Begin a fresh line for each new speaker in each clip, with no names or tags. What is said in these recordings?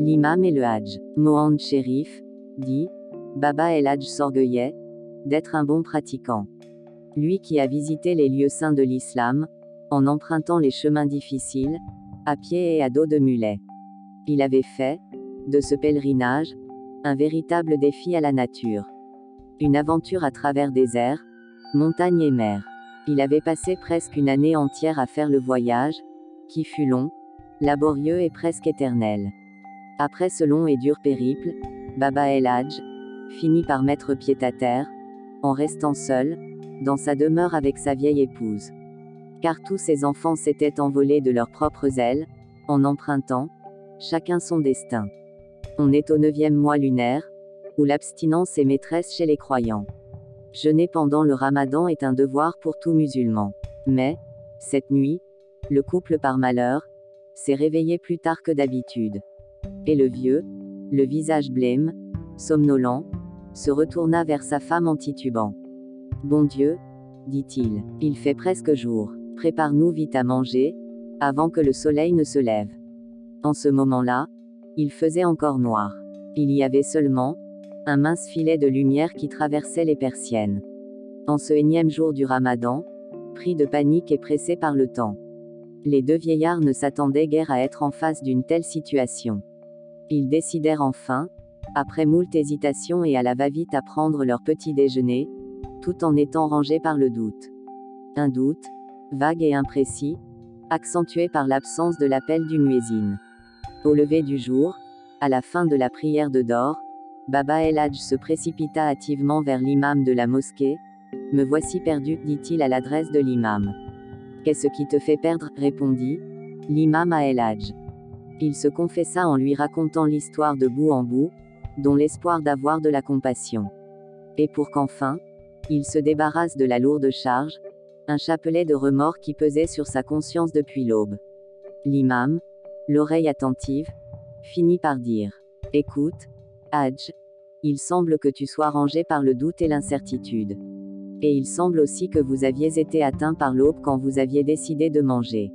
L'imam et le Hadj. Mohand Sherif, dit, Baba El Hadj s'orgueillait d'être un bon pratiquant. Lui qui a visité les lieux saints de l'islam, en empruntant les chemins difficiles, à pied et à dos de mulet. Il avait fait, de ce pèlerinage, un véritable défi à la nature. Une aventure à travers déserts, montagnes et mers. Il avait passé presque une année entière à faire le voyage, qui fut long, laborieux et presque éternel. Après ce long et dur périple, Baba El Hadj finit par mettre pied à terre, en restant seul, dans sa demeure avec sa vieille épouse. Car tous ses enfants s'étaient envolés de leurs propres ailes, en empruntant, chacun son destin. On est au neuvième mois lunaire, où l'abstinence est maîtresse chez les croyants. Jeûner pendant le ramadan est un devoir pour tout musulman. Mais, cette nuit, le couple par malheur, s'est réveillé plus tard que d'habitude. Et le vieux, le visage blême, somnolent, se retourna vers sa femme en titubant. Bon Dieu, dit-il, il fait presque jour. Prépare-nous vite à manger, avant que le soleil ne se lève. En ce moment-là, il faisait encore noir. Il y avait seulement, un mince filet de lumière qui traversait les persiennes. En ce énième jour du ramadan, pris de panique et pressé par le temps. Les deux vieillards ne s'attendaient guère à être en face d'une telle situation. Ils décidèrent enfin, après moult hésitations et à la va-vite à prendre leur petit déjeuner, tout en étant rangés par le doute. Un doute, vague et imprécis, accentué par l'absence de l'appel du muezzin. Au lever du jour, à la fin de la prière de Dor, Baba El Hadj se précipita hâtivement vers l'imam de la mosquée. Me voici perdu, dit-il à l'adresse de l'imam. Qu'est-ce qui te fait perdre? répondit l'imam à El Hadj. Il se confessa en lui racontant l'histoire de bout en bout, dont l'espoir d'avoir de la compassion. Et pour qu'enfin, il se débarrasse de la lourde charge, un chapelet de remords qui pesait sur sa conscience depuis l'aube. L'imam, l'oreille attentive, finit par dire Écoute, Hadj, il semble que tu sois rangé par le doute et l'incertitude. Et il semble aussi que vous aviez été atteint par l'aube quand vous aviez décidé de manger.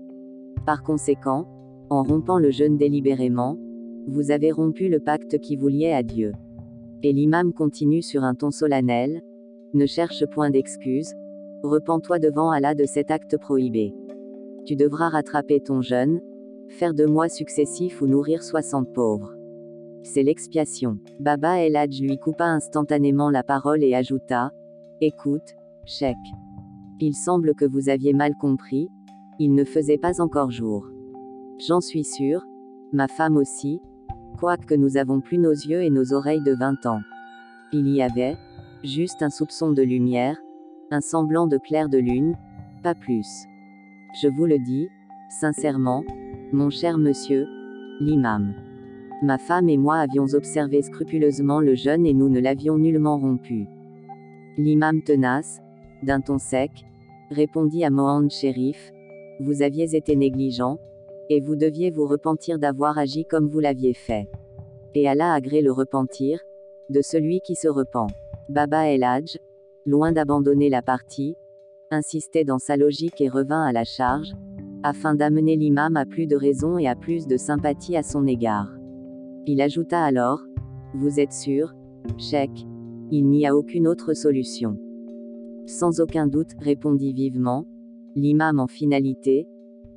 Par conséquent, en rompant le jeûne délibérément, vous avez rompu le pacte qui vous liait à Dieu. Et l'imam continue sur un ton solennel, ne cherche point d'excuses, repens-toi devant Allah de cet acte prohibé. Tu devras rattraper ton jeûne, faire deux mois successifs ou nourrir 60 pauvres. C'est l'expiation. Baba El Hadj lui coupa instantanément la parole et ajouta Écoute, Cheikh. Il semble que vous aviez mal compris, il ne faisait pas encore jour. J'en suis sûr, ma femme aussi, quoique nous avons plus nos yeux et nos oreilles de 20 ans. Il y avait, juste un soupçon de lumière, un semblant de clair de lune, pas plus. Je vous le dis, sincèrement, mon cher monsieur, l'imam. Ma femme et moi avions observé scrupuleusement le jeûne et nous ne l'avions nullement rompu. L'imam tenace, d'un ton sec, répondit à Mohand Sherif, vous aviez été négligent, et vous deviez vous repentir d'avoir agi comme vous l'aviez fait. Et Allah agrée le repentir, de celui qui se repent. Baba El Hadj, loin d'abandonner la partie, insistait dans sa logique et revint à la charge, afin d'amener l'imam à plus de raison et à plus de sympathie à son égard. Il ajouta alors, Vous êtes sûr, Cheikh, il n'y a aucune autre solution. Sans aucun doute, répondit vivement, l'imam en finalité,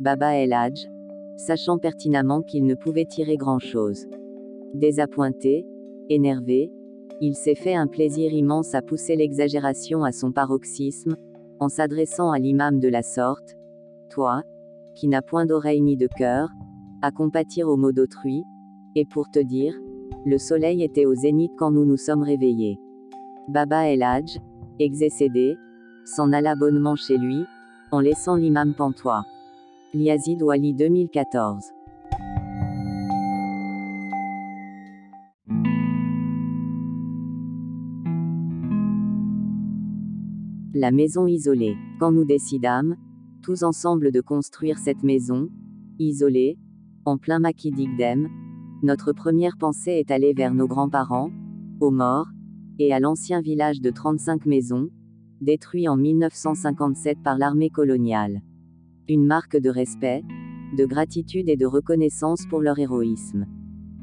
Baba El Hadj, sachant pertinemment qu'il ne pouvait tirer grand-chose. Désappointé, énervé, il s'est fait un plaisir immense à pousser l'exagération à son paroxysme, en s'adressant à l'imam de la sorte, Toi, qui n'as point d'oreille ni de cœur, à compatir aux maux d'autrui, et pour te dire, le soleil était au zénith quand nous nous sommes réveillés. Baba El Hadj, exécédé, s'en alla bonnement chez lui, en laissant l'imam pantois. Liazid Wali 2014 La maison isolée. Quand nous décidâmes, tous ensemble de construire cette maison, isolée, en plein maquis d'Igdem, notre première pensée est allée vers nos grands-parents, aux morts, et à l'ancien village de 35 maisons, détruit en 1957 par l'armée coloniale. Une marque de respect, de gratitude et de reconnaissance pour leur héroïsme.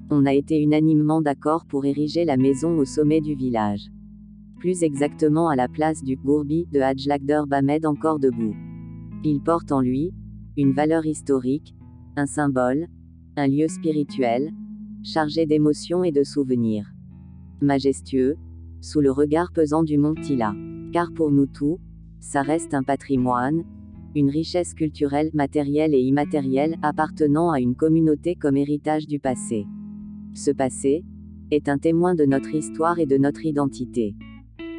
On a été unanimement d'accord pour ériger la maison au sommet du village. Plus exactement à la place du Gourbi de Hadjlagder Bamed encore debout. Il porte en lui, une valeur historique, un symbole, un lieu spirituel, chargé d'émotions et de souvenirs. Majestueux, sous le regard pesant du mont Tila. Car pour nous tous, ça reste un patrimoine, une richesse culturelle, matérielle et immatérielle appartenant à une communauté comme héritage du passé. Ce passé est un témoin de notre histoire et de notre identité.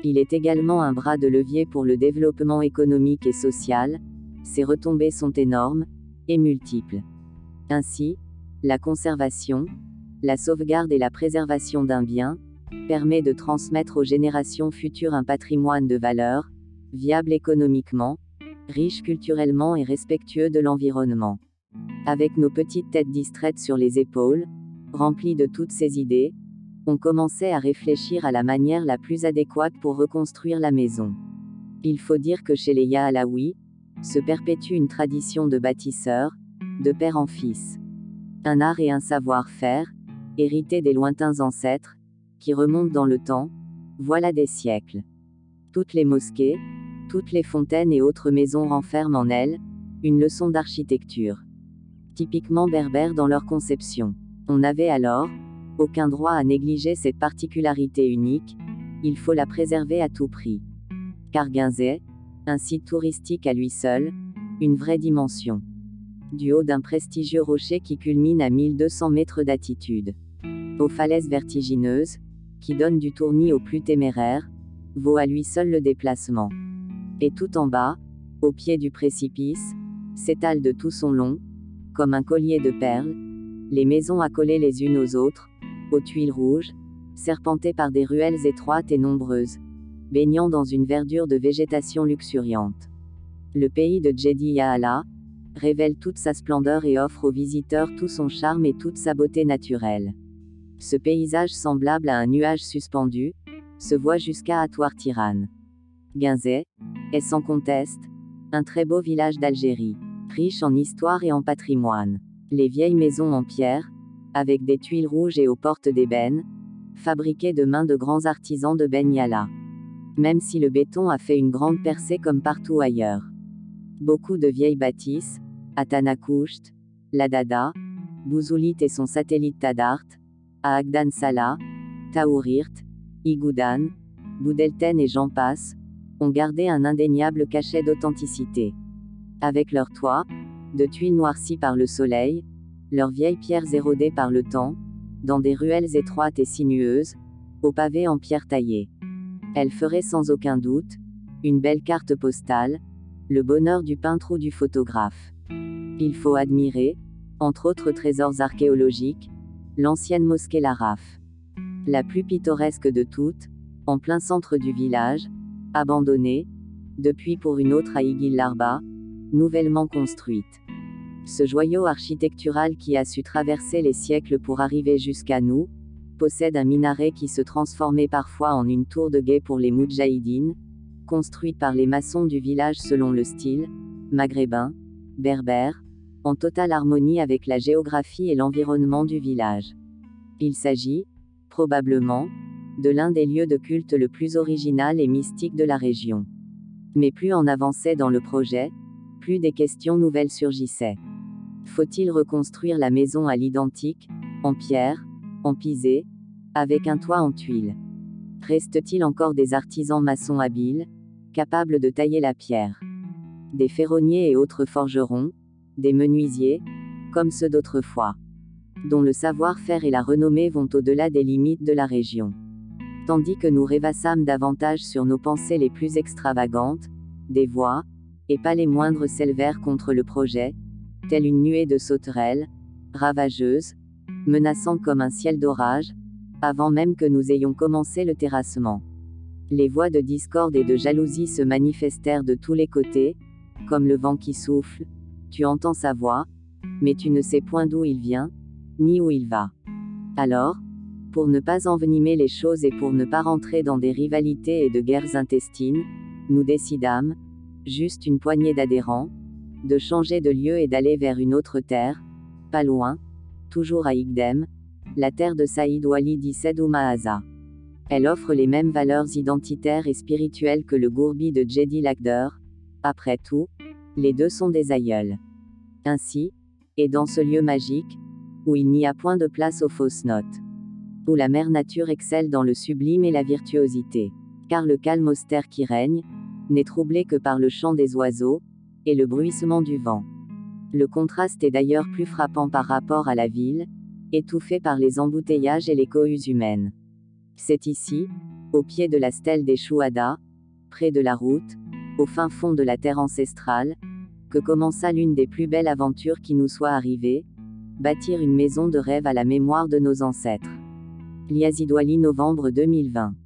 Il est également un bras de levier pour le développement économique et social, ses retombées sont énormes et multiples. Ainsi, la conservation, la sauvegarde et la préservation d'un bien, permet de transmettre aux générations futures un patrimoine de valeur, viable économiquement, riche culturellement et respectueux de l'environnement. Avec nos petites têtes distraites sur les épaules, remplies de toutes ces idées, on commençait à réfléchir à la manière la plus adéquate pour reconstruire la maison. Il faut dire que chez les Yahalawi, se perpétue une tradition de bâtisseurs, de père en fils. Un art et un savoir-faire, hérités des lointains ancêtres, qui remontent dans le temps, voilà des siècles. Toutes les mosquées, toutes les fontaines et autres maisons renferment en elles, une leçon d'architecture. Typiquement berbère dans leur conception. On n'avait alors, aucun droit à négliger cette particularité unique, il faut la préserver à tout prix. Car Guinzet, un site touristique à lui seul, une vraie dimension. Du haut d'un prestigieux rocher qui culmine à 1200 mètres d'altitude. Aux falaises vertigineuses, qui donnent du tournis aux plus téméraires, vaut à lui seul le déplacement. Et tout en bas, au pied du précipice, s'étale de tout son long, comme un collier de perles, les maisons accolées les unes aux autres, aux tuiles rouges, serpentées par des ruelles étroites et nombreuses, baignant dans une verdure de végétation luxuriante. Le pays de Jedi Yahala révèle toute sa splendeur et offre aux visiteurs tout son charme et toute sa beauté naturelle. Ce paysage semblable à un nuage suspendu, se voit jusqu'à Atouar Tiran. Guinzet, est sans conteste, un très beau village d'Algérie, riche en histoire et en patrimoine. Les vieilles maisons en pierre, avec des tuiles rouges et aux portes d'ébène, fabriquées de mains de grands artisans de Ben Yala. Même si le béton a fait une grande percée comme partout ailleurs. Beaucoup de vieilles bâtisses, Atanakousht, Ladada, Bouzoulit et son satellite Tadart, à Agdan Salah, Taourirt, Igoudan, Boudelten et j'en passe, ont gardé un indéniable cachet d'authenticité. Avec leurs toits, de tuiles noircies par le soleil, leurs vieilles pierres érodées par le temps, dans des ruelles étroites et sinueuses, aux pavés en pierre taillée. Elle ferait sans aucun doute, une belle carte postale, le bonheur du peintre ou du photographe. Il faut admirer, entre autres trésors archéologiques, l'ancienne mosquée Laraf. La plus pittoresque de toutes, en plein centre du village, abandonnée, depuis pour une autre à Iguil-Larba, nouvellement construite. Ce joyau architectural qui a su traverser les siècles pour arriver jusqu'à nous, possède un minaret qui se transformait parfois en une tour de guet pour les Moudjahidines, construite par les maçons du village selon le style, maghrébin, berbère, en totale harmonie avec la géographie et l'environnement du village. Il s'agit, probablement, de l'un des lieux de culte le plus original et mystique de la région. Mais plus on avançait dans le projet, plus des questions nouvelles surgissaient. Faut-il reconstruire la maison à l'identique, en pierre, en pisé, avec un toit en tuiles Reste-t-il encore des artisans maçons habiles, capables de tailler la pierre? Des ferronniers et autres forgerons, des menuisiers, comme ceux d'autrefois, dont le savoir-faire et la renommée vont au-delà des limites de la région. Tandis que nous rêvassâmes davantage sur nos pensées les plus extravagantes, des voix, et pas les moindres s'élevèrent contre le projet, telle une nuée de sauterelles, ravageuses, menaçant comme un ciel d'orage, avant même que nous ayons commencé le terrassement. Les voix de discorde et de jalousie se manifestèrent de tous les côtés, comme le vent qui souffle, tu entends sa voix, mais tu ne sais point d'où il vient, ni où il va. Alors, pour ne pas envenimer les choses et pour ne pas rentrer dans des rivalités et de guerres intestines, nous décidâmes, juste une poignée d'adhérents, de changer de lieu et d'aller vers une autre terre, pas loin, toujours à Igdem, la terre de Saïd Wali d'Issed ou Mahaza. Elle offre les mêmes valeurs identitaires et spirituelles que le Gourbi de Jedi Lagder. Après tout, les deux sont des aïeuls. Ainsi, et dans ce lieu magique, où il n'y a point de place aux fausses notes, où la mère nature excelle dans le sublime et la virtuosité, car le calme austère qui règne, n'est troublé que par le chant des oiseaux, et le bruissement du vent. Le contraste est d'ailleurs plus frappant par rapport à la ville, étouffée par les embouteillages et les cohues humaines. C'est ici, au pied de la stèle des Chouada, près de la route, au fin fond de la terre ancestrale, que commença l'une des plus belles aventures qui nous soit arrivée, bâtir une maison de rêve à la mémoire de nos ancêtres. Liazidouali novembre 2020